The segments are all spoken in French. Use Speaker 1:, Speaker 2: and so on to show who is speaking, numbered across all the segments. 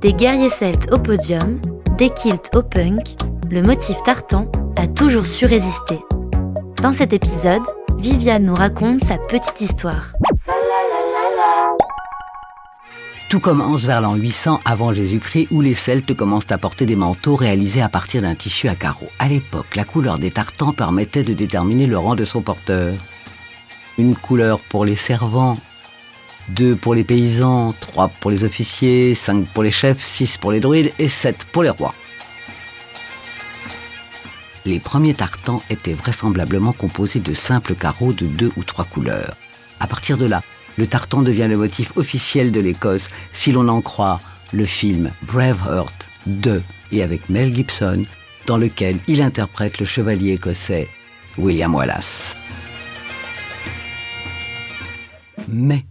Speaker 1: Des guerriers celtes au podium, des kilts au punk, le motif tartan a toujours su résister. Dans cet épisode, Viviane nous raconte sa petite histoire.
Speaker 2: Tout commence vers l'an 800 avant Jésus-Christ où les Celtes commencent à porter des manteaux réalisés à partir d'un tissu à carreaux. À l'époque, la couleur des tartans permettait de déterminer le rang de son porteur. Une couleur pour les servants, deux pour les paysans, trois pour les officiers, cinq pour les chefs, six pour les druides et sept pour les rois. Les premiers tartans étaient vraisemblablement composés de simples carreaux de deux ou trois couleurs. À partir de là, le tartan devient le motif officiel de l'Écosse si l'on en croit le film Braveheart de et avec Mel Gibson, dans lequel il interprète le chevalier écossais William Wallace. Mais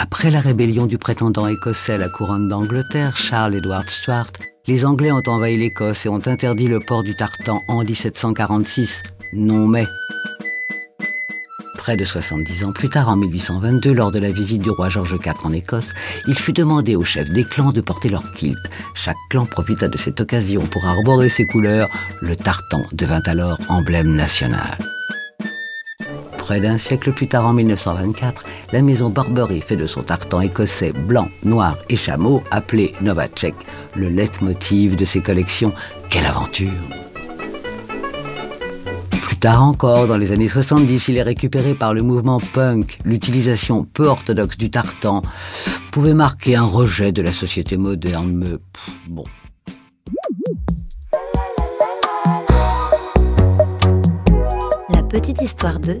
Speaker 2: après la rébellion du prétendant écossais à la couronne d'Angleterre, Charles Edward Stuart, les Anglais ont envahi l'Écosse et ont interdit le port du tartan en 1746, non mais. Près de 70 ans plus tard, en 1822, lors de la visite du roi George IV en Écosse, il fut demandé aux chefs des clans de porter leur kilt. Chaque clan profita de cette occasion pour arborer ses couleurs. Le tartan devint alors emblème national. Près d'un siècle plus tard, en 1924, la maison Burberry fait de son tartan écossais blanc, noir et chameau, appelé Novacek, le leitmotiv de ses collections. Quelle aventure Plus tard encore, dans les années 70, il est récupéré par le mouvement punk. L'utilisation peu orthodoxe du tartan pouvait marquer un rejet de la société moderne, mais bon.
Speaker 1: La petite histoire de